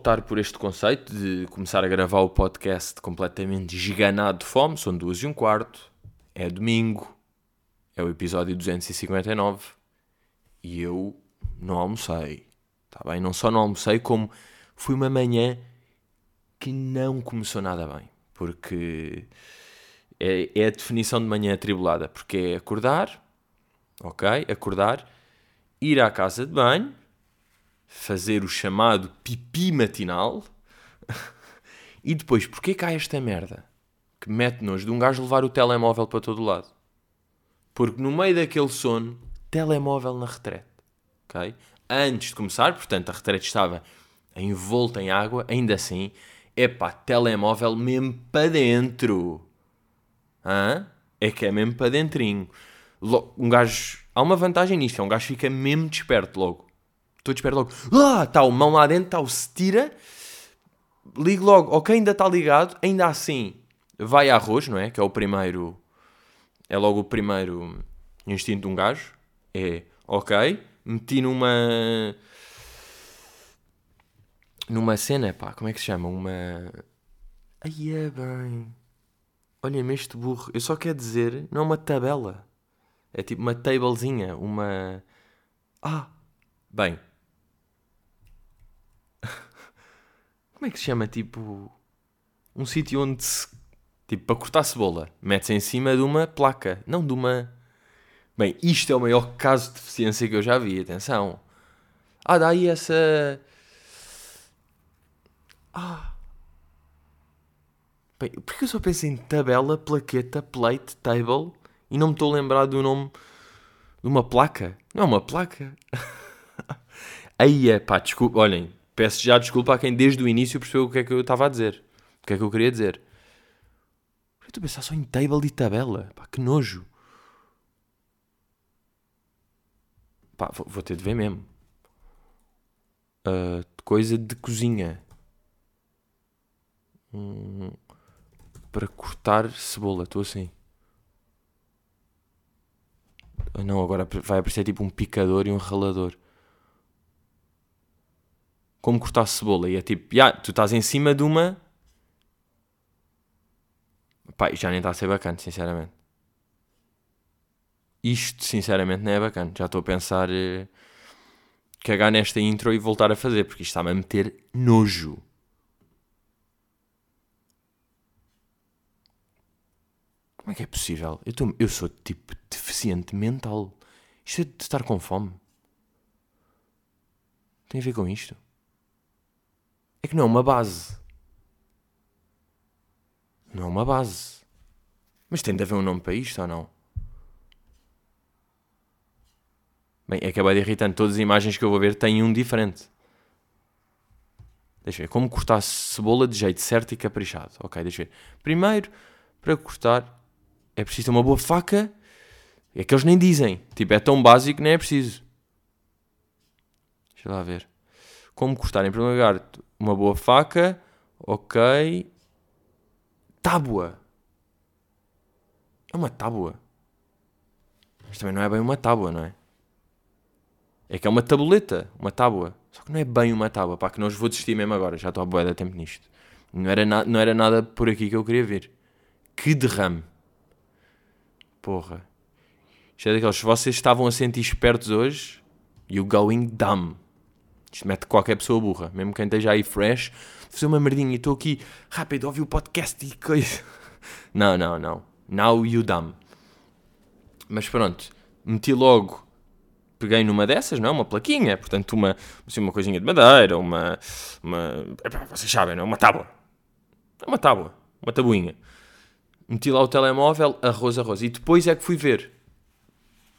optar por este conceito de começar a gravar o podcast completamente esganado de fome. São duas e um quarto, é domingo, é o episódio 259 e eu não almocei. Tá bem? Não só não almocei, como foi uma manhã que não começou nada bem. Porque é, é a definição de manhã atribulada. Porque é acordar, ok? Acordar, ir à casa de banho, fazer o chamado pipi matinal e depois, porquê cá esta merda que mete-nos de um gajo levar o telemóvel para todo lado? Porque no meio daquele sono, telemóvel na retrete, ok? Antes de começar, portanto, a retrete estava envolta em água, ainda assim, epá, telemóvel mesmo para dentro. Hã? É que é mesmo para dentrinho. Um gajo, há uma vantagem nisto, é um gajo fica mesmo desperto logo. Estou desperto logo. Ah, está o mão lá dentro, o se tira. Ligo logo, ok, ainda está ligado. Ainda assim, vai a arroz, não é? Que é o primeiro. É logo o primeiro instinto de um gajo. É, ok, meti numa. Numa cena, pá, como é que se chama? Uma. Aí é bem. Olha-me este burro. Eu só quero dizer, não é uma tabela. É tipo uma tablezinha, uma. Ah! Bem, Como é que se chama? Tipo. Um sítio onde se. Tipo, para cortar cebola. Mete-se em cima de uma placa. Não de uma. Bem, isto é o maior caso de deficiência que eu já vi. Atenção. Ah, daí essa. Ah. Bem, porque eu só penso em tabela, plaqueta, plate, table e não me estou a lembrar do nome de uma placa? Não é uma placa. Aí é, pá, desculpa, olhem, Peço já desculpa a quem desde o início percebeu o que é que eu estava a dizer. O que é que eu queria dizer. Eu estou a pensar só em table e tabela. Pá, que nojo. Pá, vou, ter de ver mesmo. Uh, coisa de cozinha. Hum, para cortar cebola. Estou assim. Ah, não, agora vai aparecer tipo um picador e um ralador como cortar cebola. E é tipo, yeah, tu estás em cima de uma. Pá, já nem está a ser bacana, sinceramente. Isto, sinceramente, não é bacana. Já estou a pensar eh, cagar nesta intro e voltar a fazer, porque isto está-me a meter nojo. Como é que é possível? Eu, tô, eu sou tipo deficiente mental. Isto é de estar com fome. Tem a ver com isto? É que não é uma base. Não é uma base. Mas tem de haver um nome para isto ou não? Bem, acabei de irritante. Todas as imagens que eu vou ver têm um diferente. Deixa eu ver. Como cortar cebola de jeito certo e caprichado. Ok, deixa eu ver. Primeiro, para cortar, é preciso ter uma boa faca. É que eles nem dizem. Tipo, é tão básico que nem é preciso. Deixa lá ver. Como cortar, em primeiro lugar, uma boa faca, ok. Tábua. É uma tábua. Mas também não é bem uma tábua, não é? É que é uma tabuleta, uma tábua. Só que não é bem uma tábua. Pá, que não os vou desistir mesmo agora. Já estou a boa da tempo nisto. Não era, não era nada por aqui que eu queria ver. Que derrame. Porra. Isto é daqueles. Se vocês estavam a sentir espertos hoje, you going dumb. Isto mete qualquer pessoa burra, mesmo quem esteja aí fresh, fazer uma merdinha e estou aqui rápido, ouvi o podcast e coisa. Não, não, não. Now you dumb. Mas pronto, meti logo, peguei numa dessas, não é? Uma plaquinha, portanto, uma, assim, uma coisinha de madeira, uma. uma vocês sabem, não é? Uma tábua. É uma tábua, uma tabuinha. Meti lá o telemóvel, arroz, arroz. E depois é que fui ver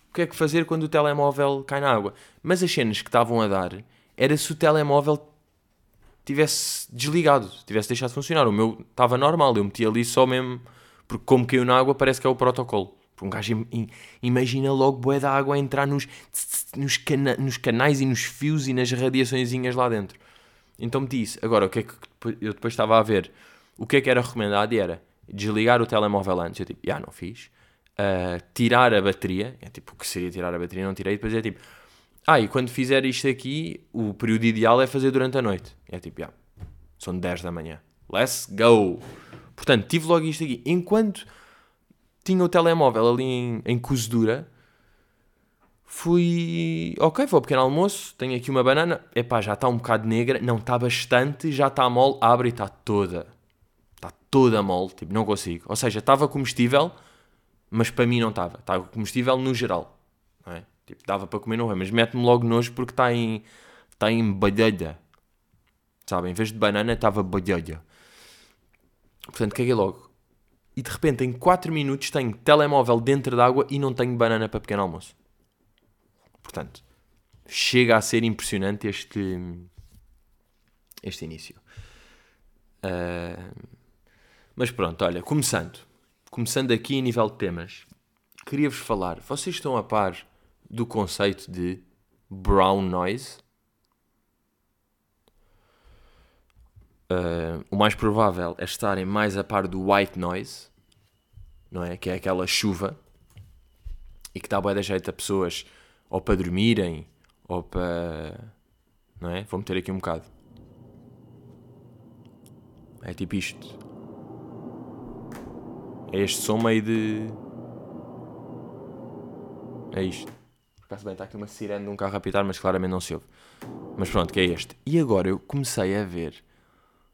o que é que fazer quando o telemóvel cai na água. Mas as cenas que estavam a dar era se o telemóvel tivesse desligado, tivesse deixado de funcionar. O meu estava normal, eu meti ali só mesmo, porque como caiu na água parece que é o protocolo. Um gajo imagina logo bué da água a entrar nos, nos, cana nos canais e nos fios e nas radiaçõezinhas lá dentro. Então meti isso. Agora, o que é que eu depois estava a ver? O que é que era recomendado? E era desligar o telemóvel antes. Eu tipo, já não fiz. Uh, tirar a bateria. É tipo, o que seria tirar a bateria? Não tirei. Depois é tipo, Ah, e quando fizer isto aqui, o período ideal é fazer durante a noite. É tipo, yeah, são 10 da manhã. Let's go! Portanto, tive logo isto aqui. Enquanto tinha o telemóvel ali em, em cozedura, fui. Ok, vou ao pequeno almoço, tenho aqui uma banana. Epá, já está um bocado negra. Não, está bastante, já está mole. Abre e está toda. Está toda mole. Tipo, não consigo. Ou seja, estava comestível, mas para mim não estava. Estava comestível no geral. Não é? Tipo, dava para comer, não é? Mas mete-me logo nojo porque está em. Está em badalha. Sabe? Em vez de banana, estava badalha. Portanto, caguei logo. E de repente, em 4 minutos, tenho telemóvel dentro d'água e não tenho banana para pequeno almoço. Portanto, chega a ser impressionante este, este início. Uh, mas pronto, olha, começando. Começando aqui em nível de temas, queria-vos falar. Vocês estão a par do conceito de brown noise? Uh, o mais provável é estarem mais a par do white noise, não é? Que é aquela chuva e que dá boa de jeito a pessoas ou para dormirem ou para. Não é? Vou meter aqui um bocado. É tipo isto. É este som meio de. É isto. Por bem, está aqui uma sirene de um carro a apitar, mas claramente não se ouve. Mas pronto, que é este. E agora eu comecei a ver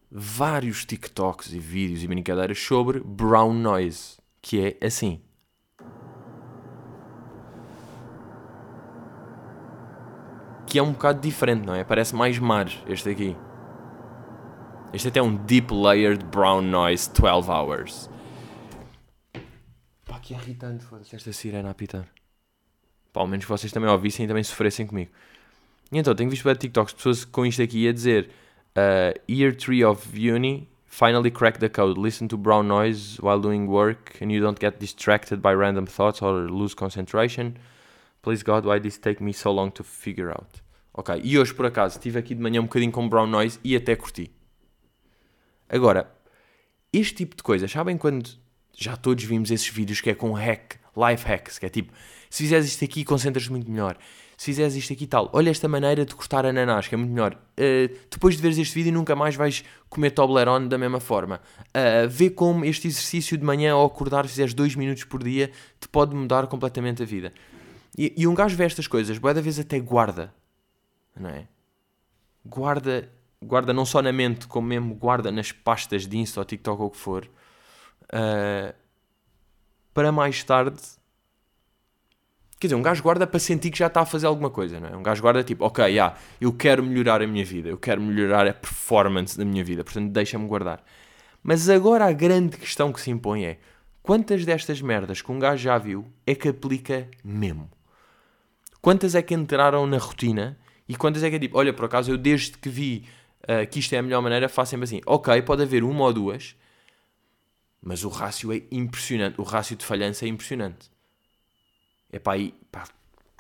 vários TikToks e vídeos e brincadeiras sobre brown noise, que é assim. Que é um bocado diferente, não é? Parece mais mar este aqui. Este até é um Deep Layered Brown Noise 12 Hours. Pá, que irritante foda-se esta sirena a apitar. Pá, ao menos que vocês também ouvissem e também sofressem comigo. E então, tenho visto para TikToks pessoas com isto aqui a dizer uh, year 3 of uni, finally crack the code. Listen to brown noise while doing work and you don't get distracted by random thoughts or lose concentration. Please God, why this take me so long to figure out? Ok, e hoje por acaso estive aqui de manhã um bocadinho com brown noise e até curti. Agora, este tipo de coisas, sabem quando já todos vimos esses vídeos que é com hack, life hacks, que é tipo, se fizeres isto aqui concentras muito melhor se fizeres isto aqui e tal, olha esta maneira de cortar ananás, que é muito melhor. Uh, depois de veres este vídeo, nunca mais vais comer Toblerone da mesma forma. Uh, vê como este exercício de manhã ao acordar, fizeres 2 minutos por dia, te pode mudar completamente a vida. E, e um gajo vê estas coisas, boa da vez até guarda, não é? Guarda, guarda não só na mente, como mesmo guarda nas pastas de Insta ou TikTok ou o que for, uh, para mais tarde Quer dizer, um gajo guarda para sentir que já está a fazer alguma coisa, não é? Um gajo guarda tipo, ok, yeah, eu quero melhorar a minha vida, eu quero melhorar a performance da minha vida, portanto deixa-me guardar. Mas agora a grande questão que se impõe é quantas destas merdas que um gajo já viu é que aplica mesmo? Quantas é que entraram na rotina e quantas é que é tipo, olha, por acaso eu desde que vi uh, que isto é a melhor maneira, faço sempre assim, ok, pode haver uma ou duas, mas o rácio é impressionante, o rácio de falhança é impressionante. É pá, aí, pá,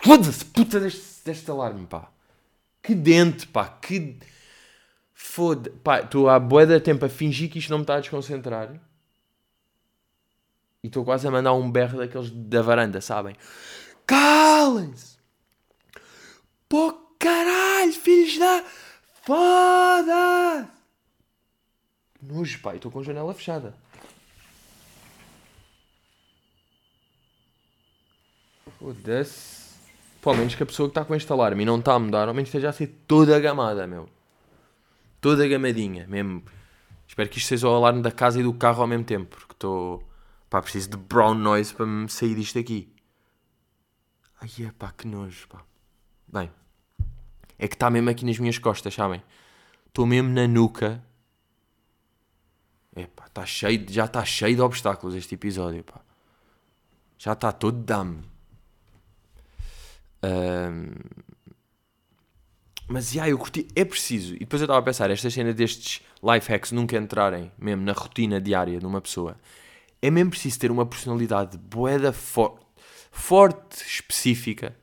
foda-se, puta deste, deste alarme, pá. Que dente, pá, que. Foda. Pá, estou há boa de tempo a fingir que isto não me está a desconcentrar. E estou quase a mandar um berro daqueles da varanda, sabem? Calem-se! Pô, caralho, filhos da. Foda! Nojo, pá, estou com a janela fechada. Foda-se. Pelo menos que a pessoa que está com este alarme e não está a mudar, ao menos esteja a ser toda gamada, meu. Toda gamadinha, mesmo. Espero que isto seja o alarme da casa e do carro ao mesmo tempo, porque estou. Pá, preciso de brown noise para me sair disto aqui. Ai, é pá, que nojo, pá. Bem, é que está mesmo aqui nas minhas costas, sabem? Estou mesmo na nuca. É pá, está cheio, já está cheio de obstáculos este episódio, pá. Já está todo dame. Um, mas, yeah, eu curti, é preciso. E depois eu estava a pensar, esta cena destes life hacks nunca entrarem mesmo na rotina diária de uma pessoa. É mesmo preciso ter uma personalidade boeda for forte, específica.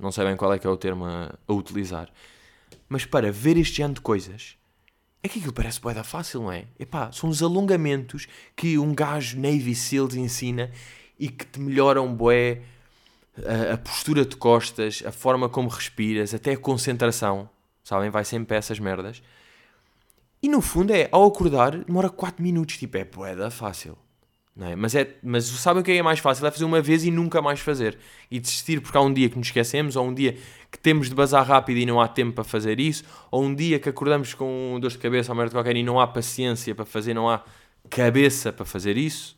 Não sei bem qual é que é o termo a, a utilizar. Mas para ver este género de coisas, é que aquilo parece boeda fácil, não é? Epá, são os alongamentos que um gajo Navy Seals ensina e que te melhoram boé a, postura de costas, a forma como respiras, até a concentração, sabem? Vai sempre essas merdas. E no fundo é, ao acordar, demora 4 minutos, tipo, é poeda fácil. Não é? Mas, é, mas sabem o que é mais fácil? É fazer uma vez e nunca mais fazer. E desistir porque há um dia que nos esquecemos, ou um dia que temos de bazar rápido e não há tempo para fazer isso, ou um dia que acordamos com dor de cabeça ou merda qualquer e não há paciência para fazer, não há cabeça para fazer isso.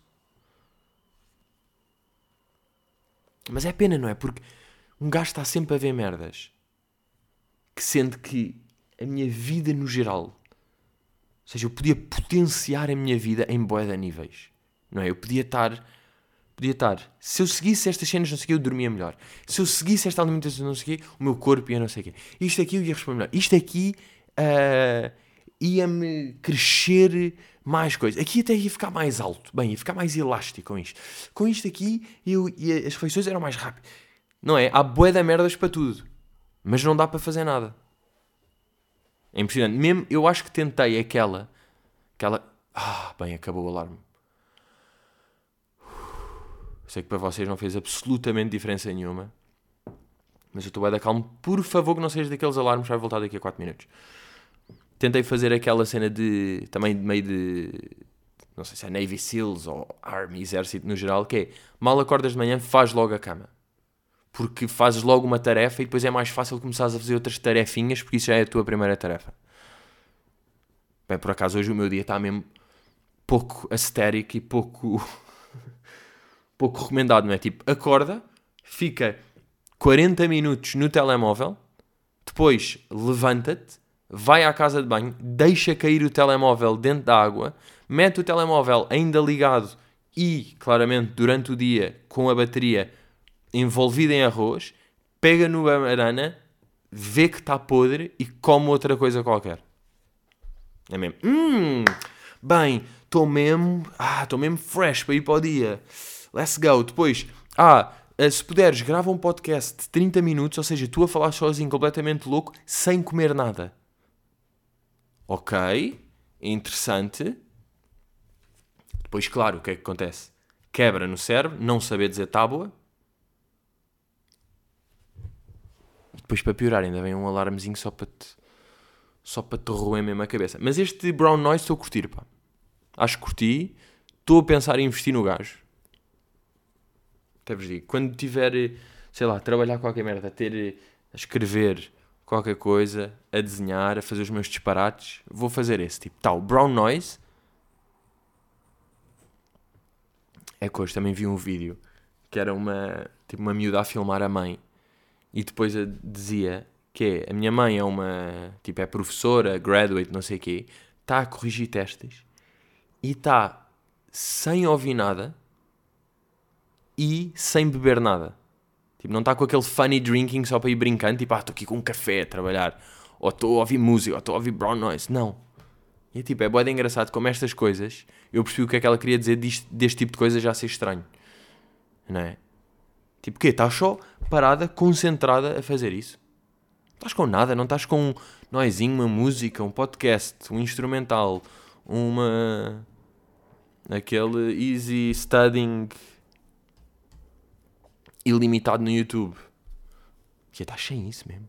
Mas é pena, não é? Porque um gajo está sempre a ver merdas. Que sendo que a minha vida no geral, ou seja, eu podia potenciar a minha vida em boia de níveis. Não é? Eu podia estar. Podia estar. Se eu seguisse estas cenas, não sei o quê, eu dormia melhor. Se eu seguisse esta alimentação, não sei o quê, o meu corpo ia não sei o quê. Isto aqui eu ia responder melhor. Isto aqui uh, ia-me crescer mais coisas. Aqui até ia ficar mais alto. Bem, ia ficar mais elástico com isto. Com isto aqui, eu, as refeições eram mais rápidas. Não é? Há bué de merdas para tudo. Mas não dá para fazer nada. É impressionante. Mesmo, eu acho que tentei aquela... Aquela... Ah, bem, acabou o alarme. Sei que para vocês não fez absolutamente diferença nenhuma. Mas eu estou bem da calmo. Por favor, que não seja daqueles alarmes. Vai voltar daqui a 4 minutos. Tentei fazer aquela cena de. Também meio de. Não sei se é Navy SEALs ou Army, Exército no geral. Que é mal acordas de manhã, faz logo a cama. Porque fazes logo uma tarefa e depois é mais fácil começares a fazer outras tarefinhas. Porque isso já é a tua primeira tarefa. Bem, por acaso hoje o meu dia está mesmo pouco ascético e pouco pouco recomendado, não é? Tipo, acorda, fica 40 minutos no telemóvel, depois levanta-te, vai à casa de banho, deixa cair o telemóvel dentro da água, mete o telemóvel ainda ligado e, claramente, durante o dia, com a bateria envolvida em arroz, pega no banana, vê que está podre e come outra coisa qualquer. É mesmo. Hum, bem, estou mesmo. Ah, estou mesmo fresh para ir para o dia. Let's go. Depois, ah, eh, se puderes, grava um podcast de 30 minutos, ou seja, tu a falar sozinho, completamente louco, sem comer nada. Ok, interessante. Depois, claro, o que é que acontece? Quebra no cérebro, não saber dizer tábua. E depois, para piorar, ainda vem um alarmezinho só para te, só para te roer mesmo a cabeça. Mas este brown noise estou a curtir, pá. Acho que curti. Estou a pensar em investir no gajo. Até vos digo, quando tiver, sei lá, trabalhar qualquer merda, ter, a escrever qualquer coisa, a desenhar, a fazer os meus disparates, vou fazer esse tipo. Tal, brown noise. É que hoje também vi um vídeo que era uma, tipo, uma miúda a filmar a mãe e depois dizia que é, a minha mãe é uma, tipo, é professora, graduate, não sei o quê, está a corrigir testes e está sem ouvir nada e sem beber nada. Tipo, não está com aquele funny drinking só para ir brincando, tipo, ah, estou aqui com um café a trabalhar, ou estou a ouvir música, ou estou a ouvir brown noise. Não. E tipo, é boeda engraçado como estas coisas, eu percebi o que é que ela queria dizer deste, deste tipo de coisa já ser estranho. Não é? Tipo, o quê? Estás só parada, concentrada a fazer isso? Estás com nada, não estás com um noizinho, uma música, um podcast, um instrumental, uma. aquele easy studying ilimitado no YouTube. Que está sem isso mesmo.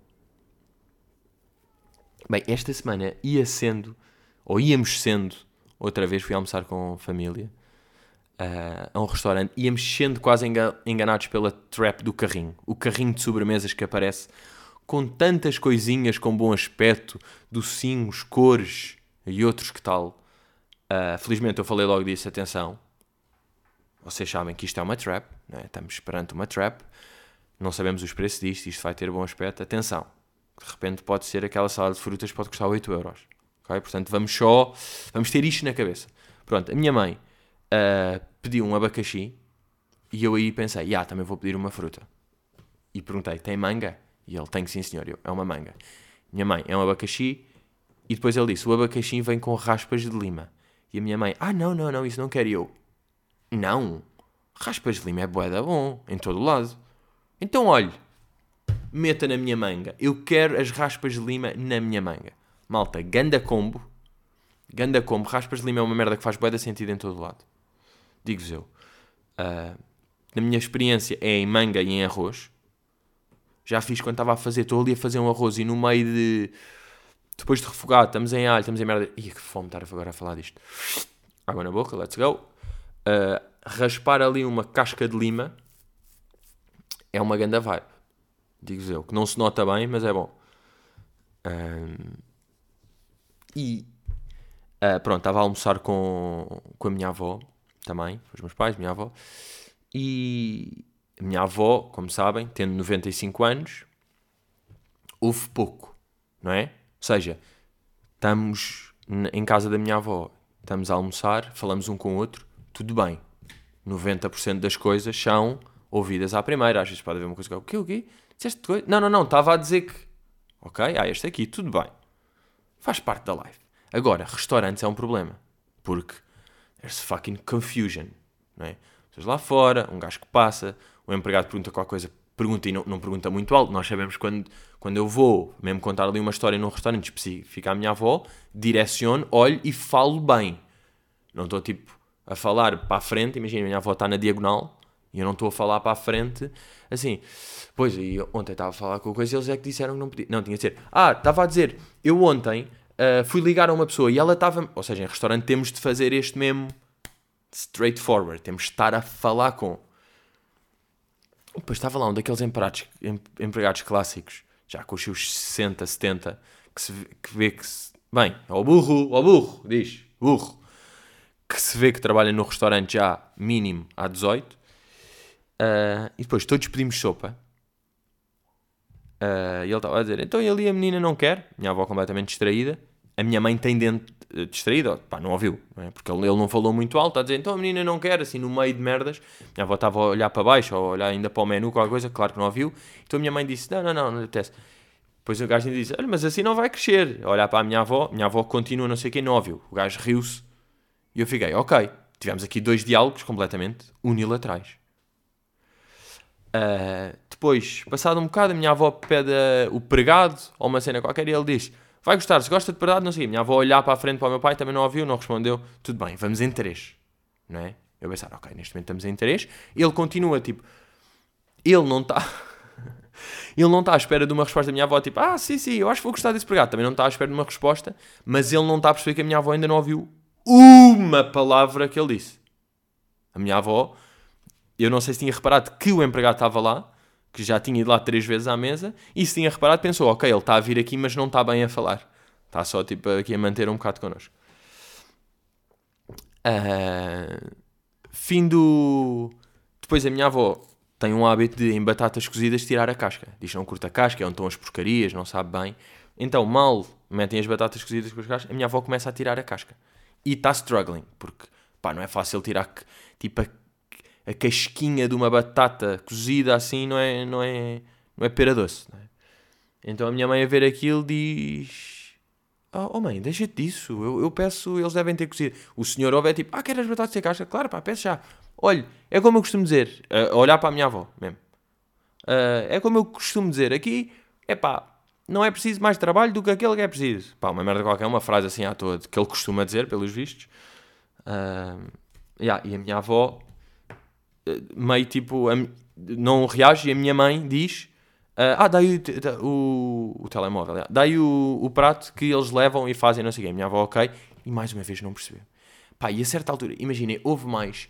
Bem, esta semana ia sendo, ou íamos sendo, outra vez fui almoçar com família uh, a um restaurante, íamos sendo quase enganados pela trap do carrinho. O carrinho de sobremesas que aparece com tantas coisinhas com bom aspecto, docinhos, cores e outros que tal. Uh, felizmente eu falei logo disso, atenção. Vocês sabem que isto é uma trap, né? estamos perante uma trap, não sabemos os preços disto, isto vai ter bom aspecto. Atenção, de repente pode ser aquela salada de frutas pode custar 8 euros. Okay? Portanto, vamos só, vamos ter isto na cabeça. Pronto, a minha mãe uh, pediu um abacaxi e eu aí pensei, ah, também vou pedir uma fruta. E perguntei, tem manga? E ele, tem sim senhor, eu, é uma manga. Minha mãe, é um abacaxi. E depois ele disse, o abacaxi vem com raspas de lima. E a minha mãe, ah, não, não, não, isso não quero eu. Não. Raspas de lima é boeda bom, em todo lado. Então, olhe, meta na minha manga. Eu quero as raspas de lima na minha manga. Malta, ganda combo. Ganda combo. Raspas de lima é uma merda que faz boeda sentido em todo lado. Digo-vos eu. Uh, na minha experiência, é em manga e em arroz. Já fiz quando estava a fazer, estou ali a fazer um arroz e no meio de. Depois de refogado, estamos em alho, estamos em merda. Ih, que fome estar agora a falar disto. Água na boca, let's go. Uh, raspar ali uma casca de lima é uma ganda vibe. Digo-vos eu, que não se nota bem, mas é bom. Um, e uh, pronto, estava a almoçar com, com a minha avó também, os meus pais, minha avó. E a minha avó, como sabem, tendo 95 anos, houve pouco, não é? Ou seja, estamos em casa da minha avó, estamos a almoçar, falamos um com o outro, tudo bem. 90% das coisas são ouvidas à primeira. Às vezes pode haver uma coisa que é o quê, o quê? Disseste coisa? Não, não, não, estava a dizer que. Ok, ah, este aqui, tudo bem. Faz parte da live. Agora, restaurantes é um problema. Porque there's fucking confusion, não é? Estás lá fora, um gajo que passa, o empregado pergunta qualquer coisa, pergunta e não, não pergunta muito alto. Nós sabemos quando, quando eu vou, mesmo contar ali uma história num restaurante específico à minha avó, direciono, olho e falo bem. Não estou tipo a falar para a frente, imagina, minha avó está na diagonal e eu não estou a falar para a frente assim. Pois, e ontem estava a falar com a coisa e eles é que disseram que não podia. Não, tinha de ser. Ah, estava a dizer, eu ontem uh, fui ligar a uma pessoa e ela estava. Ou seja, em restaurante temos de fazer este mesmo straightforward, temos de estar a falar com. Depois estava lá um daqueles empregados, empregados clássicos, já com os seus 60, 70, que, se, que vê que se. Bem, ao burro, ao burro, diz, burro, que se vê que trabalha no restaurante já mínimo há 18. Uh, ah, e depois todos pedimos sopa. Uh, e ele estava a dizer: então e ali a menina não quer? Minha avó completamente distraída. A minha mãe tem dentro uh, distraída, pá, não ouviu, não é? porque ele, não falou muito alto. Está a dizer: então a menina não quer, assim no meio de merdas. Minha avó estava a olhar para baixo, ou a olhar ainda para o menu, qualquer coisa, claro que não ouviu. Então a minha mãe disse: não, não, não, não apetece. Depois o gajo disse: olha, mas assim não vai crescer. Olhar para a minha avó, minha avó continua, não sei quem, não ouviu. O gajo riu-se e eu fiquei: ok. Tivemos aqui dois diálogos completamente unilaterais. Uh, depois, passado um bocado, a minha avó pede uh, o pregado ou uma cena qualquer e ele diz: Vai gostar, se gosta de pregado, não sei. A minha avó olhar para a frente para o meu pai, também não ouviu, não respondeu. Tudo bem, vamos em três. Não é? Eu pensar, ok, neste momento estamos em três. Ele continua, tipo, ele não está. ele não está à espera de uma resposta da minha avó, tipo, ah, sim, sim, eu acho que vou gostar desse pregado. Também não está à espera de uma resposta, mas ele não está a perceber que a minha avó ainda não ouviu uma palavra que ele disse. A minha avó eu não sei se tinha reparado que o empregado estava lá, que já tinha ido lá três vezes à mesa, e se tinha reparado, pensou: ok, ele está a vir aqui, mas não está bem a falar. Está só tipo aqui a manter um bocado connosco. Uh, fim do. Depois a minha avó tem um hábito de, em batatas cozidas, tirar a casca. Diz não curta a casca, é onde estão as porcarias, não sabe bem. Então, mal metem as batatas cozidas com as cascas, a minha avó começa a tirar a casca. E está struggling, porque pá, não é fácil tirar tipo a a casquinha de uma batata cozida assim não é, não é, não é pera doce. É? Então a minha mãe a ver aquilo diz: Oh, oh mãe, deixa-te disso. Eu, eu peço, eles devem ter cozido. O senhor ouve é tipo: Ah, queres batatas sem casca? Claro, pá, peço já. Olha, é como eu costumo dizer, olhar para a minha avó mesmo. Uh, é como eu costumo dizer, aqui, é pá, não é preciso mais trabalho do que aquele que é preciso. Pá, uma merda qualquer, uma frase assim à toa que ele costuma dizer, pelos vistos. Uh, yeah, e a minha avó meio tipo, não reage e a minha mãe diz: uh, Ah, dá-lhe o, o, o, telemóvel, dá-lhe o, o prato que eles levam e fazem, não sei o quê. A minha avó, ok, e mais uma vez não percebeu. Pá, e a certa altura, imaginem, houve mais,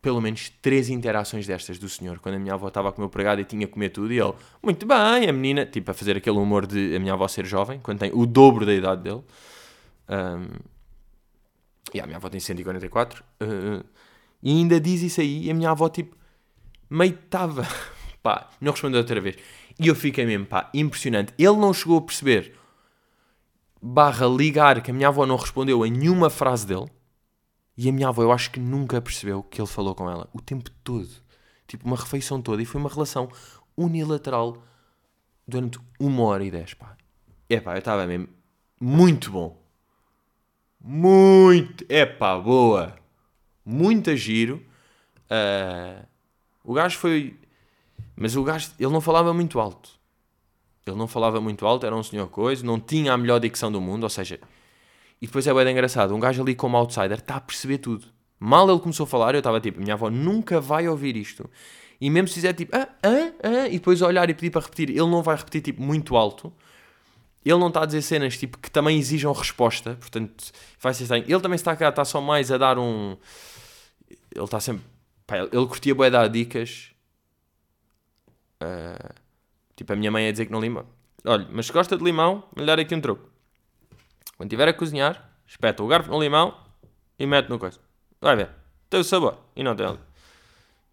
pelo menos três interações destas do senhor, quando a minha avó estava a comer o pregado e tinha que comer tudo, e ele, muito bem, a menina, tipo, a fazer aquele humor de a minha avó ser jovem, quando tem o dobro da idade dele. Um, e a minha avó tem 144. Uh, e ainda diz isso aí, e a minha avó, tipo, meio estava, pá, não respondeu outra vez. E eu fiquei mesmo, pá, impressionante. Ele não chegou a perceber, barra ligar, que a minha avó não respondeu a nenhuma frase dele. E a minha avó, eu acho que nunca percebeu que ele falou com ela o tempo todo. Tipo, uma refeição toda. E foi uma relação unilateral durante uma hora e dez, pá. É pá, eu estava mesmo muito bom. Muito. É pá, boa muito a giro. Uh, o gajo foi. Mas o gajo, ele não falava muito alto. Ele não falava muito alto, era um senhor coisa, não tinha a melhor dicção do mundo, ou seja. E depois é bem engraçado, um gajo ali como outsider está a perceber tudo. Mal ele começou a falar, eu estava tipo, minha avó nunca vai ouvir isto. E mesmo se fizer tipo, ah, ah, ah, e depois olhar e pedir para repetir, ele não vai repetir tipo muito alto. Ele não está a dizer cenas tipo que também exijam resposta, portanto vai ser estranho. Ele também está cá, está só mais a dar um. Ele está sempre. Pá, ele curtia boé dar dicas. Uh, tipo, a minha mãe ia dizer que não lima. Olha, mas se gosta de limão, dar aqui um truque. Quando estiver a cozinhar, espeta o garfo no limão e mete no coisa. Vai ver. Tem o sabor. E não tem ali.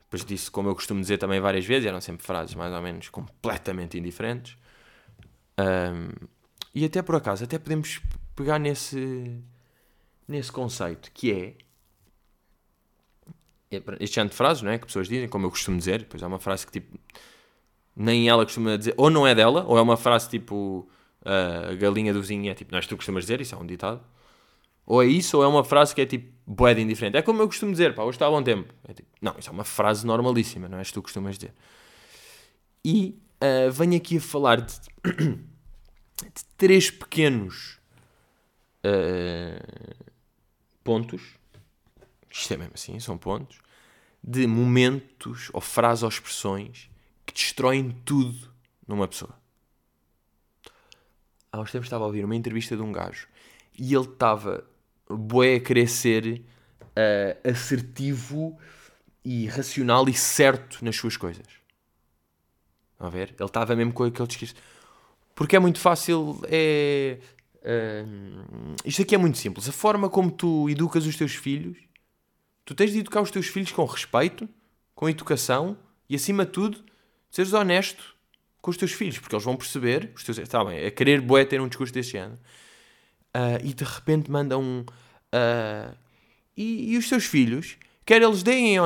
Depois disse, como eu costumo dizer também várias vezes, eram sempre frases mais ou menos completamente indiferentes. Um, e até por acaso, até podemos pegar nesse, nesse conceito, que é este género de frases, não é? Que pessoas dizem, como eu costumo dizer, depois é uma frase que tipo nem ela costuma dizer, ou não é dela, ou é uma frase tipo a galinha do vizinho é tipo, não és tu costumas dizer, isso é um ditado. Ou é isso, ou é uma frase que é tipo boeda indiferente. É como eu costumo dizer, pá, hoje está a bom tempo. É tipo, não, isso é uma frase normalíssima, não és tu costumas dizer. E uh, venho aqui a falar de, de três pequenos uh, pontos. Isto é mesmo assim, são pontos. De momentos ou frases ou expressões que destroem tudo numa pessoa. Há uns tempos estava a ouvir uma entrevista de um gajo e ele estava bué a querer ser uh, assertivo e racional e certo nas suas coisas. a ver? Ele estava mesmo com aquele discurso. Porque é muito fácil, é... Uh, isto aqui é muito simples. A forma como tu educas os teus filhos, tu tens de educar os teus filhos com respeito, com educação e, acima de tudo, seres honesto com os teus filhos, porque eles vão perceber, os teus, está bem, a querer boé ter um discurso deste género, uh, e de repente mandam um. Uh, e, e, os teus filhos, quer eles deem uh,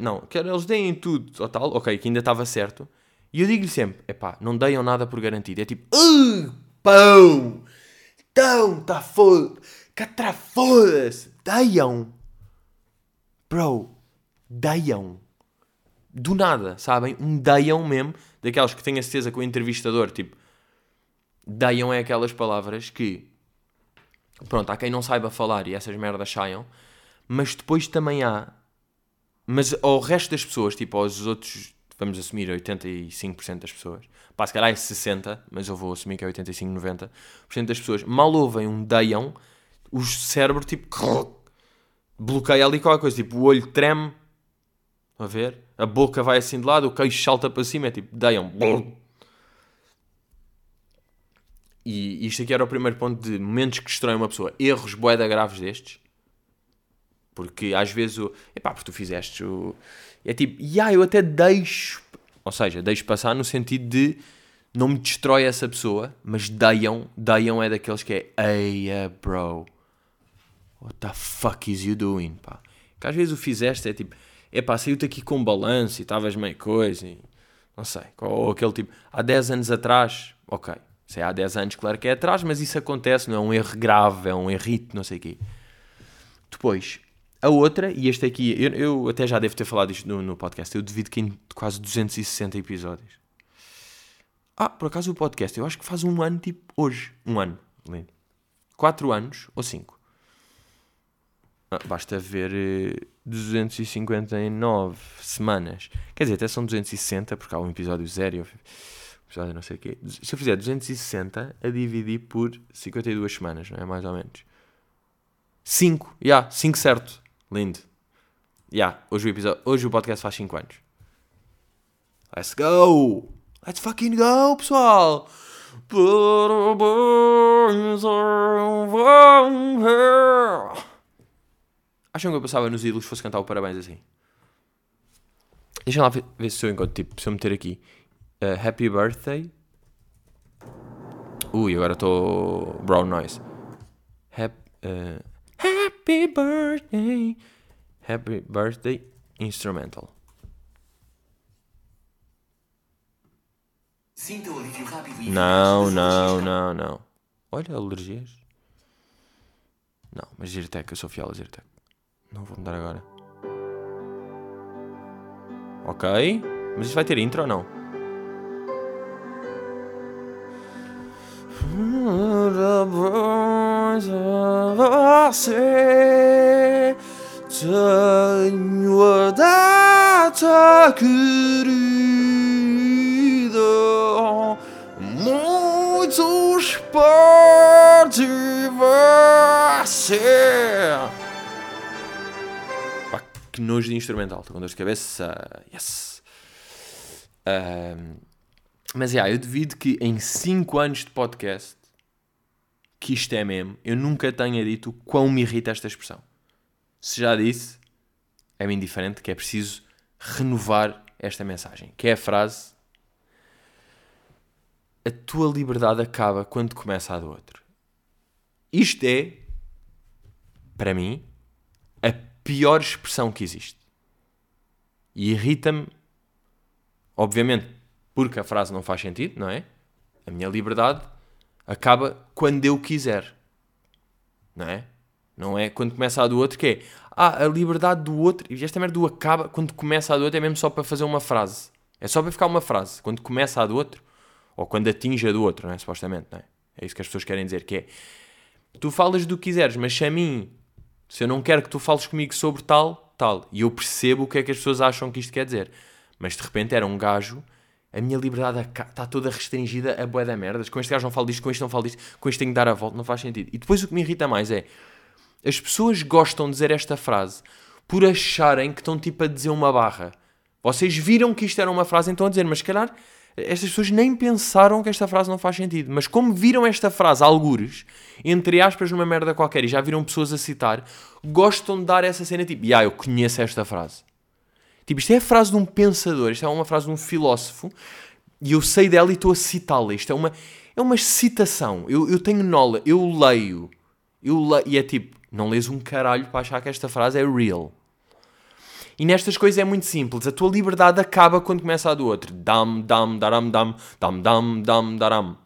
não, quer eles deem tudo ou tal, ok, que ainda estava certo, e eu digo-lhe sempre: epá, não deiam nada por garantido. É tipo, uh, pão, tão, tá foda, catra foda-se, deiam, bro, deiam do nada, sabem? Um deiam mesmo, daquelas que tenho a certeza que o entrevistador, tipo, deiam é aquelas palavras que, pronto, há quem não saiba falar e essas merdas saiam, mas depois também há, mas ao resto das pessoas, tipo, aos outros, vamos assumir 85% das pessoas, pá, se calhar é 60%, mas eu vou assumir que é 85, 90% das pessoas, mal ouvem um deiam, o cérebro, tipo, bloqueia ali qualquer coisa, tipo, o olho treme, a ver? A boca vai assim de lado, o queixo salta para cima, é tipo, deiam. E isto aqui era o primeiro ponto de momentos que destroem uma pessoa. Erros boeda graves destes. Porque às vezes o. Epá, porque tu fizeste o. É tipo, yeah, eu até deixo. Ou seja, deixo passar no sentido de não me destrói essa pessoa, mas deiam. Deiam é daqueles que é. Eia, bro. What the fuck is you doing? Pá. Que às vezes o fizeste é tipo epá, saiu-te aqui com balanço e estavas meio coisa, e, não sei, ou aquele tipo, há 10 anos atrás, ok, sei, há 10 anos, claro que é atrás, mas isso acontece, não é um erro grave, é um errito, não sei o quê. Depois, a outra, e este aqui, eu, eu até já devo ter falado isto no, no podcast, eu devido que em quase 260 episódios. Ah, por acaso o podcast, eu acho que faz um ano, tipo, hoje, um ano, lindo. 4 anos ou 5. Ah, basta ver 259 eh, semanas. Quer dizer, até são 260, porque há um episódio zero, episódio não sei o quê. Se eu fizer 260 a dividir por 52 semanas, não é? Mais ou menos. 5, já, yeah, 5 certo. Lindo. Já, yeah, hoje, o hoje o podcast faz 5 anos. Let's go! Let's fucking go, pessoal! Acham que eu passava nos ídolos fosse cantar o parabéns assim? Deixa lá ver, se eu encontro, tipo, se eu meter aqui uh, Happy Birthday. Ui, agora estou brown noise. Happy, uh, happy Birthday. Happy Birthday Instrumental. Sinta o alívio rápido e Não, não, não, não. Olha, alergias. Não, mas Zyrtec, eu sou fiel a Zyrtec. Não vou mudar agora. Ok. Mas isso vai ter intro ou não? Você tenho a data querida, muitos parte você. Que nojo de instrumental, estou com dor de cabeça. Yes! Um, mas, yeah, eu devido que em 5 anos de podcast, que isto é mesmo, eu nunca tenha dito quão me irrita esta expressão. Se já disse, é-me indiferente que é preciso renovar esta mensagem, que é a frase a tua liberdade acaba quando começa a do outro. Isto é, para mim, pior expressão que existe. E irrita-me, obviamente, porque a frase não faz sentido, não é? A minha liberdade acaba quando eu quiser, não é? Não é quando começa a do outro que é ah, a liberdade do outro, e esta merda do acaba quando começa a do outro é mesmo só para fazer uma frase. É só para ficar uma frase. Quando começa a do outro, ou quando atinge a do outro, não é? Supostamente, não é? É isso que as pessoas querem dizer, que é tu falas do que quiseres, mas se a mim, se eu não quero que tu fales comigo sobre tal, tal, e eu percebo o que é que as pessoas acham que isto quer dizer, mas de repente era um gajo, a minha liberdade está toda restringida a boé da merdas, com este gajo não falo disto, com este não falo disto, com este tenho que dar a volta, não faz sentido. E depois o que me irrita mais é, as pessoas gostam de dizer esta frase por acharem que estão tipo a dizer uma barra. Vocês viram que isto era uma frase, então a dizer, mas se calhar estas pessoas nem pensaram que esta frase não faz sentido. Mas como viram esta frase, algures, entre aspas, numa merda qualquer, e já viram pessoas a citar, gostam de dar essa cena tipo, ah, eu conheço esta frase. Tipo, isto é a frase de um pensador, isto é uma frase de um filósofo, e eu sei dela e estou a citá-la. Isto é uma, é uma citação. Eu, eu tenho nola, eu leio, eu leio, e é tipo, não lês um caralho para achar que esta frase é real. E nestas coisas é muito simples. A tua liberdade acaba quando começa a do outro. Dam, dam, daram, dam, dam, dam, dam, daram.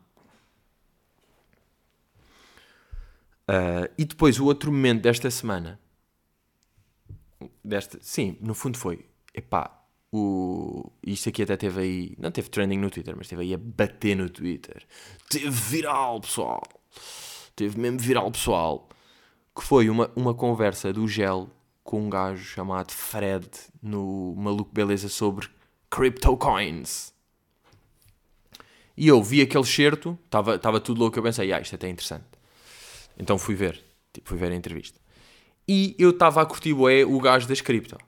Uh, e depois o outro momento desta semana. Desta, sim, no fundo foi. Epá, o, isto aqui até teve aí. Não teve trending no Twitter, mas teve aí a bater no Twitter. Teve viral, pessoal. Teve mesmo viral, pessoal. Que foi uma, uma conversa do Gel com um gajo chamado Fred no Maluco Beleza sobre CryptoCoins. E eu vi aquele certo, estava tudo louco, eu pensei, ah, isto é até interessante. Então fui ver, tipo, fui ver a entrevista. E eu estava a curtir bué, o gajo das cripto.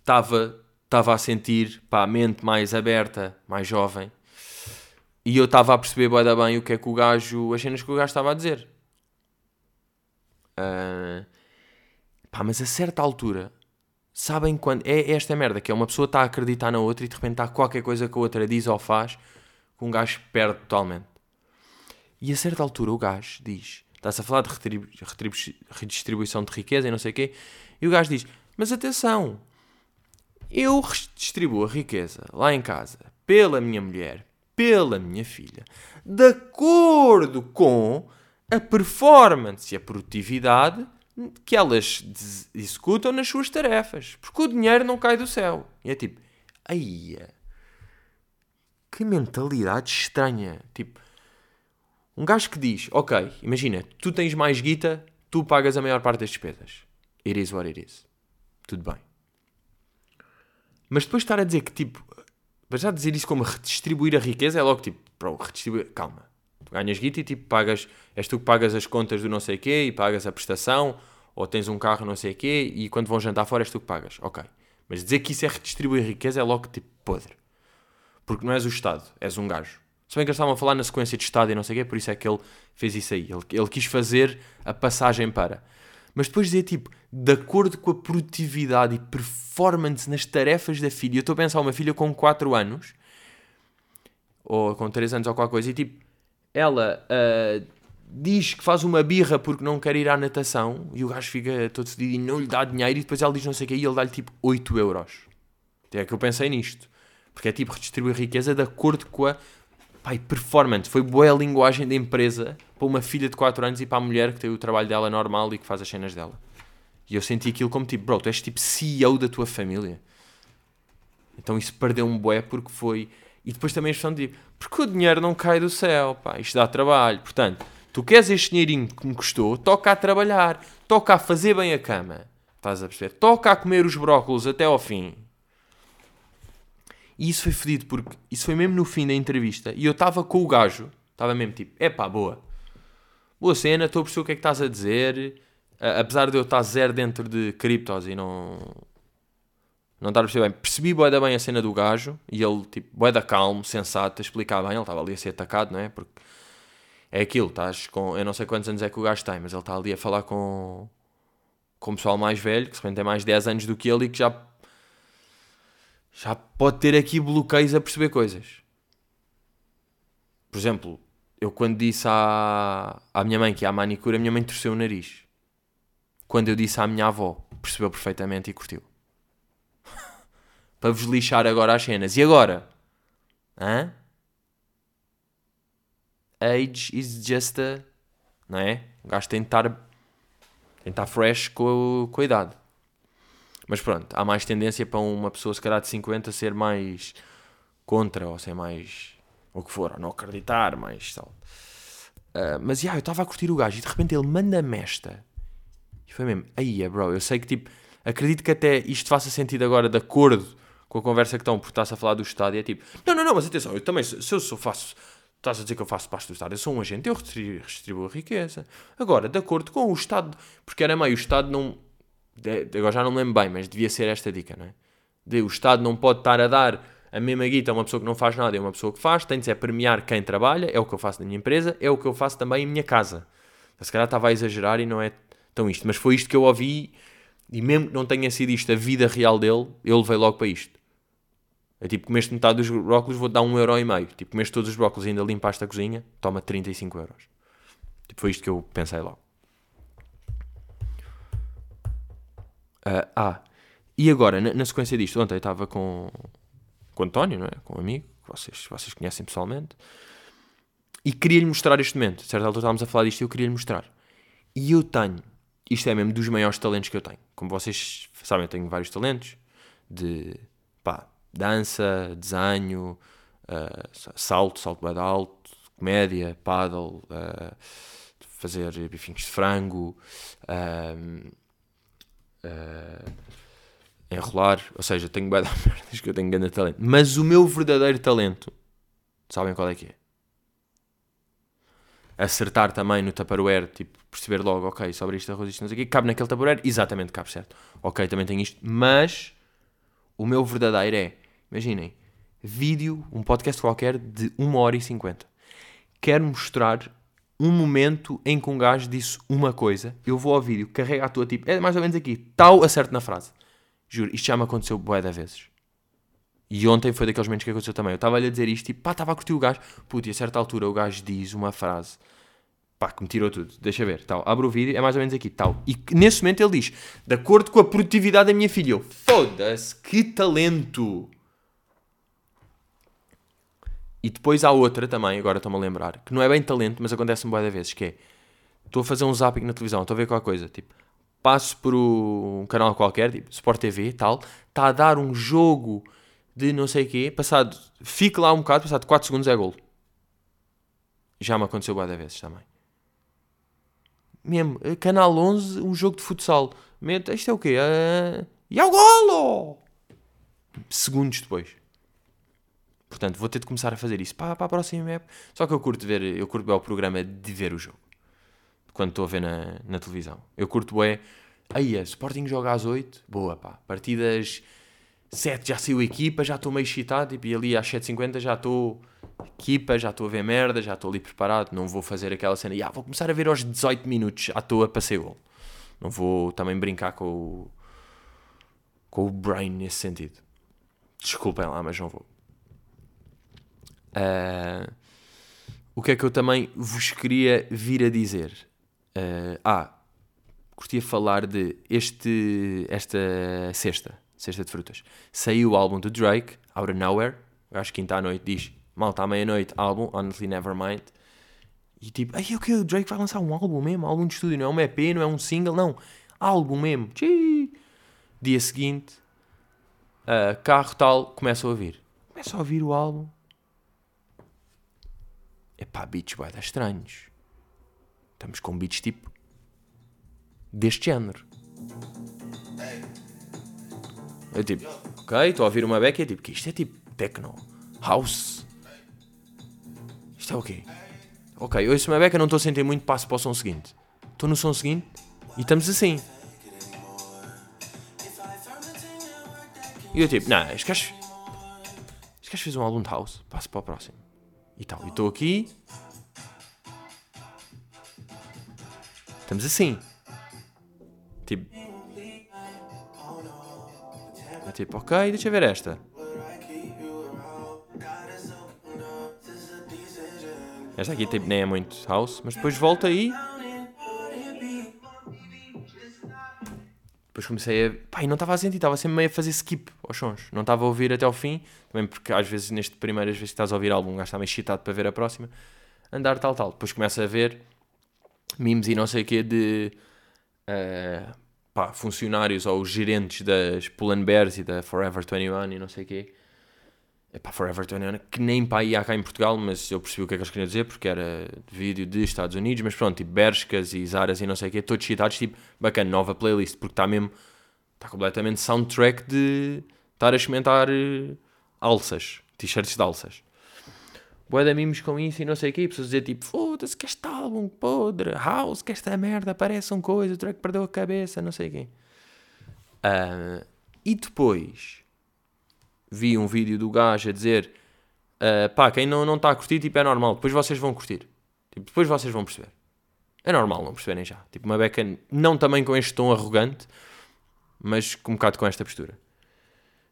Estava a sentir pá, a mente mais aberta, mais jovem. E eu estava a perceber bué da bem o que é que o gajo, as cenas que o gajo estava a dizer. Uh, Pá, mas a certa altura, sabem quando. É esta merda, que é uma pessoa está a acreditar na outra e de repente há qualquer coisa que a outra diz ou faz que um gajo perde totalmente. E a certa altura o gajo diz: está-se a falar de redistribuição de riqueza e não sei o quê, e o gajo diz: Mas atenção, eu redistribuo a riqueza lá em casa pela minha mulher, pela minha filha, de acordo com a performance e a produtividade que elas executam nas suas tarefas. Porque o dinheiro não cai do céu. E é tipo, aí que mentalidade estranha. Tipo, um gajo que diz, ok, imagina, tu tens mais guita, tu pagas a maior parte das despesas. It is what it is. Tudo bem. Mas depois estar a dizer que, tipo, para já dizer isso como redistribuir a riqueza é logo tipo, bro, redistribuir, calma ganhas guita e tipo pagas, és tu que pagas as contas do não sei quê e pagas a prestação, ou tens um carro não sei quê e quando vão jantar fora és tu que pagas. Ok. Mas dizer que isso é redistribuir riqueza é logo tipo podre. Porque não és o Estado, és um gajo. Se bem que eles estavam a falar na sequência de Estado e não sei o quê, por isso é que ele fez isso aí. Ele, ele quis fazer a passagem para. Mas depois dizer tipo, de acordo com a produtividade e performance nas tarefas da filha, eu estou a pensar uma filha com 4 anos, ou com 3 anos ou qualquer coisa, e tipo, ela uh, diz que faz uma birra porque não quer ir à natação e o gajo fica todo cedido e não lhe dá dinheiro e depois ela diz não sei o que e ele dá-lhe tipo 8 euros. É que eu pensei nisto. Porque é tipo redistribuir riqueza de acordo com a pai, performance. Foi boa a linguagem da empresa para uma filha de 4 anos e para a mulher que tem o trabalho dela normal e que faz as cenas dela. E eu senti aquilo como tipo, bro, tu és tipo CEO da tua família. Então isso perdeu um bué porque foi e depois também a questão de porque o dinheiro não cai do céu, pá, isto dá trabalho. Portanto, tu queres este dinheirinho que me custou, toca a trabalhar, toca a fazer bem a cama, Estás a perceber? Toca a comer os brócolos até ao fim. E isso foi fedido porque isso foi mesmo no fim da entrevista e eu estava com o gajo, estava mesmo tipo, epá, boa, boa cena, estou a perceber o que é que estás a dizer, apesar de eu estar zero dentro de criptos e não, não estar a perceber bem, percebi boa da bem a cena do gajo e ele, tipo, boa da calmo, sensato, a explicar bem, ele estava ali a ser atacado, não é? Porque é aquilo, estás com, eu não sei quantos anos é que o gajo tem, mas ele está ali a falar com, com o pessoal mais velho, que se tem mais 10 anos do que ele e que já já pode ter aqui bloqueios a perceber coisas. Por exemplo, eu quando disse à, à minha mãe que ia à manicure, a minha mãe torceu o nariz. Quando eu disse à minha avó, percebeu perfeitamente e curtiu. Para vos lixar agora as cenas. E agora? Hã? Age is just a. Não é? O gajo tem de estar, tem de estar fresh com, com a idade. Mas pronto, há mais tendência para uma pessoa, se calhar de 50, ser mais contra, ou ser mais. o que for, ou não acreditar, mais tal. Uh, mas, já, yeah, eu estava a curtir o gajo e de repente ele manda-me esta. E foi mesmo, aí, bro, eu sei que tipo, acredito que até isto faça sentido agora de acordo com a conversa que estão, porque estás a falar do Estado e é tipo, não, não, não, mas atenção, eu também, se eu sou, faço, estás a dizer que eu faço parte do Estado, eu sou um agente, eu retribuo a riqueza. Agora, de acordo com o Estado, porque era meio, o Estado não agora já não me lembro bem, mas devia ser esta dica, não é? De o Estado não pode estar a dar a mesma guita a uma pessoa que não faz nada e a uma pessoa que faz, tem de ser premiar quem trabalha, é o que eu faço na minha empresa, é o que eu faço também em minha casa. Se calhar estava a exagerar e não é tão isto, mas foi isto que eu ouvi e mesmo que não tenha sido isto a vida real dele, eu levei logo para isto. É tipo, comeste metade dos brócolis, vou dar um euro e meio. Tipo, comeste todos os brócolis e ainda limpaste a cozinha, toma 35 euros. Tipo, foi isto que eu pensei logo. Uh, ah, e agora, na, na, sequência disto, ontem eu estava com, com o António, não é? com um amigo, que vocês, vocês conhecem pessoalmente, e queria-lhe mostrar este momento. A certa altura estávamos a falar disto e eu queria-lhe mostrar. E eu tenho, isto é mesmo dos maiores talentos que eu tenho. Como vocês sabem, eu tenho vários talentos de pá, dança, desenho, uh, salto, salto bem alto, comédia, paddle, uh, fazer bifinhos de frango. Uh, enrolar, ou seja, tenho bem merdas que eu tenho grande talento. Mas o meu verdadeiro talento, sabem qual é que é? Acertar também no Tupperware, tipo, perceber logo, ok, sobre isto, arroz, isto, não sei o quê, cabe naquele Tupperware, exatamente, cabe certo. Ok, também tenho isto, mas o meu verdadeiro é, imaginem, vídeo, um podcast qualquer de 1 hora e 50. Quero mostrar um momento em que um gajo disse uma coisa, eu vou ao vídeo, carrego a tua tipo, é mais ou menos aqui, tal, acerto na frase. Juro, isto já me aconteceu bué de vezes. E ontem foi daqueles momentos que aconteceu também. Eu estava-lhe a dizer isto, tipo, pá, estava a curtir o gajo. Puto, e a certa altura o gajo diz uma frase, pá, que me tirou tudo. Deixa ver, tal. Abro o vídeo, é mais ou menos aqui, tal. E nesse momento ele diz, de acordo com a produtividade da minha filha. Eu, foda-se, que talento! E depois há outra também, agora estou-me a lembrar, que não é bem talento, mas acontece-me boa vezes, que é, estou a fazer um zapping na televisão, estou a ver qualquer coisa, tipo, passo por um canal qualquer, tipo, Sport TV tal, está a dar um jogo de não sei o quê, passado, fico lá um bocado, passado 4 segundos é golo. Já me aconteceu boa vezes também. Mesmo, eh, canal 11, um jogo de futsal. Isto é o quê? Uh... E é o golo! Segundos depois. Portanto, vou ter de começar a fazer isso para, para a próxima época. Só que eu curto ver, eu curto bem o programa de ver o jogo. Quando estou a ver na, na televisão. Eu curto bem. Aí, a Sporting joga às 8. Boa, pá. Partidas 7 já saiu equipa, já estou meio excitado. Tipo, e ali às 7h50 já estou equipa, já estou a ver merda, já estou ali preparado. Não vou fazer aquela cena. Ah, vou começar a ver aos 18 minutos à toa para ser gol. Não vou também brincar com o, com o brain nesse sentido. Desculpem lá, mas não vou. Uh, o que é que eu também vos queria vir a dizer? Uh, ah, curtia falar de este, esta sexta, sexta de frutas. Saiu o álbum do Drake, Out of Nowhere. Acho que quinta à noite diz malta à meia-noite, álbum, Honestly Nevermind. E tipo, aí o que? O Drake vai lançar um álbum mesmo, álbum de estúdio, não é um EP, não é um single, não. Álbum mesmo. Tchii. Dia seguinte, uh, carro tal, começa a ouvir. Começa a ouvir o álbum Epá, beats dar estranhos. Estamos com beats tipo deste género. Eu tipo, ok, estou a ouvir uma beca e é tipo, que isto é tipo techno, house. Isto é o quê? Ok, ouço uma beca, não estou a sentir muito, passo para o som seguinte. Estou no som seguinte e estamos assim. E eu tipo, não, este gajo. Este gajo fez um álbum de house, passo para o próximo. E tal, e estou aqui. Estamos assim. Tipo. Tipo, ok, deixa eu ver esta. Esta aqui tipo, nem é muito house, mas depois volta aí. Depois comecei a. Pá, e não estava a sentir, estava sempre meio a fazer skip aos sons. Não estava a ouvir até ao fim, também porque às vezes, nestas primeiras vezes que estás a ouvir álbum, um gajo está meio excitado para ver a próxima. Andar tal, tal. Depois começa a ver memes e não sei o quê de. Uh, pá, funcionários ou os gerentes das Pull Bears e da Forever 21 e não sei o quê Epá, Forever 21, que nem pá ia cá em Portugal, mas eu percebi o que é que eles queriam dizer, porque era vídeo de Estados Unidos, mas pronto, tipo e Zaras e não sei o quê, todos citados, tipo, bacana, nova playlist, porque está mesmo, está completamente soundtrack de estar a experimentar uh, alças, t-shirts de alças. Boa de mimos com isso e não sei o quê, e pessoas dizer tipo, foda-se que este álbum podre, house, que esta merda, parece uma coisa, o track perdeu a cabeça, não sei o quê. Uh, e depois vi um vídeo do gajo a dizer uh, pá, quem não está a curtir, tipo, é normal, depois vocês vão curtir. Tipo, depois vocês vão perceber. É normal não perceberem já. Tipo, uma beca, não também com este tom arrogante, mas com um bocado com esta postura.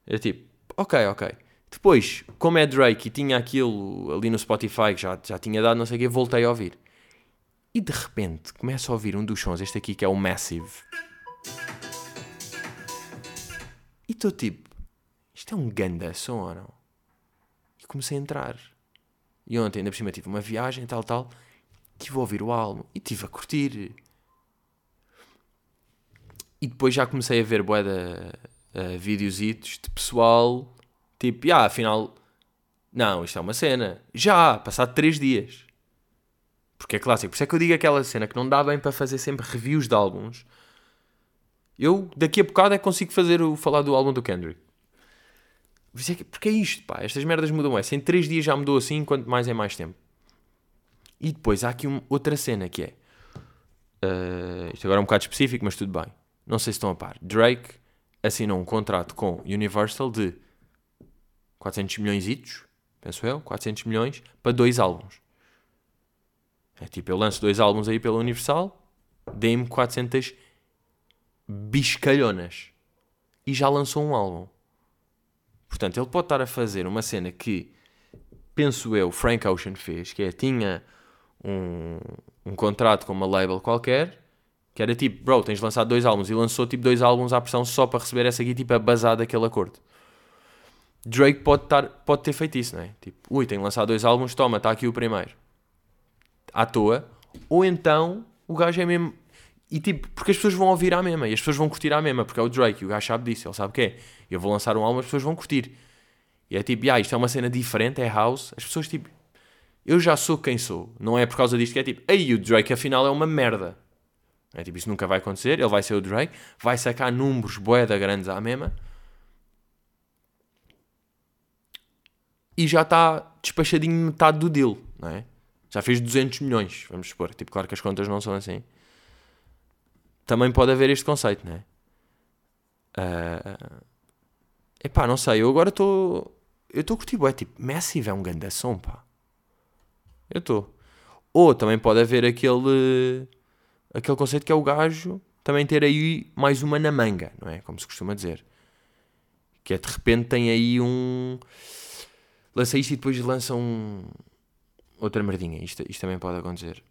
É tipo, ok, ok. Depois, como é Drake e tinha aquilo ali no Spotify que já, já tinha dado, não sei o quê, voltei a ouvir. E de repente começo a ouvir um dos sons, este aqui que é o Massive. E estou tipo, isto é um ganda som ou não? E comecei a entrar. E ontem, ainda por cima, tive uma viagem, tal, tal. Estive a ouvir o álbum e estive a curtir. E depois já comecei a ver bué de uh, videozitos de pessoal, tipo, ah, afinal, não, isto é uma cena. Já, passado 3 dias. Porque é clássico. Por isso é que eu digo aquela cena que não dá bem para fazer sempre reviews de álbuns. Eu, daqui a bocado, é que consigo fazer o, falar do álbum do Kendrick. É porque é isto, pá. Estas merdas mudam essa. Em 3 dias já mudou assim, quanto mais é mais tempo. E depois há aqui uma, outra cena que é. Uh, isto agora é um bocado específico, mas tudo bem. Não sei se estão a par. Drake assinou um contrato com Universal de 400 milhões, itos, penso eu, 400 milhões, para dois álbuns. É tipo, eu lanço dois álbuns aí pela Universal, dei-me 400 biscalhonas. E já lançou um álbum. Portanto, ele pode estar a fazer uma cena que, penso eu, Frank Ocean fez, que é, tinha um, um contrato com uma label qualquer, que era tipo, bro, tens lançado dois álbuns, e lançou tipo dois álbuns à pressão só para receber essa aqui, tipo, a bazar daquele acordo. Drake pode, estar, pode ter feito isso, não é? Tipo, ui, tenho lançado dois álbuns, toma, está aqui o primeiro. À toa. Ou então, o gajo é mesmo... E tipo, porque as pessoas vão ouvir à mesma, e as pessoas vão curtir à mesma, porque é o Drake, e o gajo sabe disso, ele sabe o que é eu vou lançar um álbum, as pessoas vão curtir. E é tipo, ah, isto é uma cena diferente, é house. As pessoas, tipo, eu já sou quem sou. Não é por causa disto que é tipo, aí o Drake afinal é uma merda. É tipo, isso nunca vai acontecer. Ele vai ser o Drake, vai sacar números boeda grandes à mesma. E já está despachadinho metade do deal, não é? Já fez 200 milhões, vamos supor. Tipo, claro que as contas não são assim. Também pode haver este conceito, não é? Uh, Epá, não sei, eu agora estou. Eu estou a é tipo, Massive é um grande som, pá. Eu estou. Ou também pode haver aquele. aquele conceito que é o gajo também ter aí mais uma na manga, não é? Como se costuma dizer. Que é de repente tem aí um. Lança isto e depois lança um. Outra merdinha. Isto, isto também pode acontecer.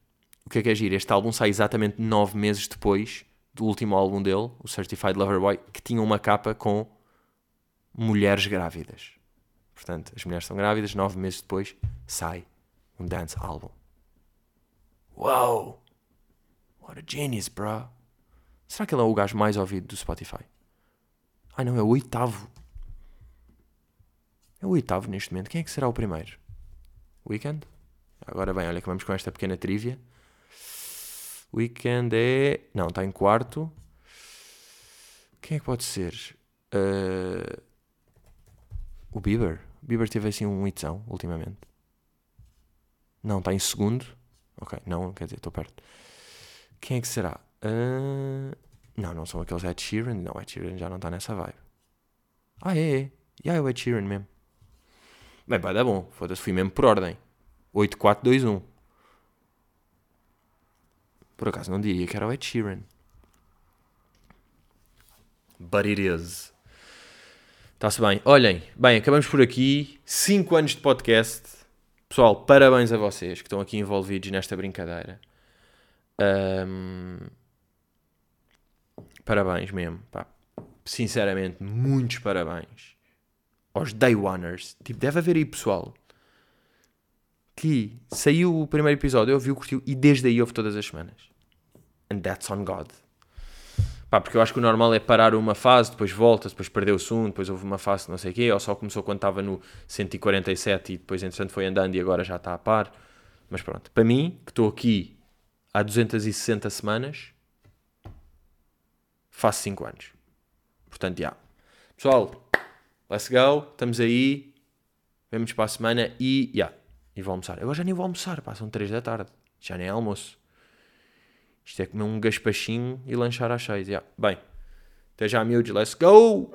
O que é que é giro? Este álbum sai exatamente 9 meses depois do último álbum dele, o Certified Lover Boy, que tinha uma capa com mulheres grávidas. Portanto, as mulheres estão grávidas, nove meses depois sai um dance album. Wow! What a genius, bro! Será que ele é o gajo mais ouvido do Spotify? Ai não, é o oitavo. É o oitavo neste momento. Quem é que será o primeiro? Weekend? Agora bem, olha que vamos com esta pequena trivia. Weekend é. Não, está em quarto. Quem é que pode ser? Uh, o Bieber. O Bieber teve assim um hitzão ultimamente. Não, está em segundo. Ok, não, quer dizer, estou perto. Quem é que será? Uh, não, não são aqueles Ed Sheeran. Não, Ed Sheeran já não está nessa vibe. Ah, é, é. E é o Ed Sheeran mesmo. Bem, vai dar bom. Foda-se, fui mesmo por ordem. 8, 4, 2, 1. Por acaso não diria que era o Ed Sheeran. But it is. Está-se bem. Olhem, bem, acabamos por aqui. 5 anos de podcast. Pessoal, parabéns a vocês que estão aqui envolvidos nesta brincadeira. Um, parabéns mesmo. Pá. Sinceramente, muitos parabéns aos Day Oneers. Tipo, deve haver aí pessoal que saiu o primeiro episódio, ouviu, curtiu e desde aí ouve todas as semanas. And that's on God. Pá, porque eu acho que o normal é parar uma fase, depois volta, depois perdeu o som, depois houve uma fase não sei o quê, ou só começou quando estava no 147 e depois entretanto foi andando e agora já está a par. Mas pronto, para mim, que estou aqui há 260 semanas, faço 5 anos. Portanto, já. Yeah. Pessoal, let's go, estamos aí, vemos para a semana e, já, yeah, e vou almoçar. Agora já nem vou almoçar, pá, são 3 da tarde, já nem é almoço. Isto é comer um gaspachinho e lanchar às 6. Yeah. Bem, até já, miúdos. Let's go!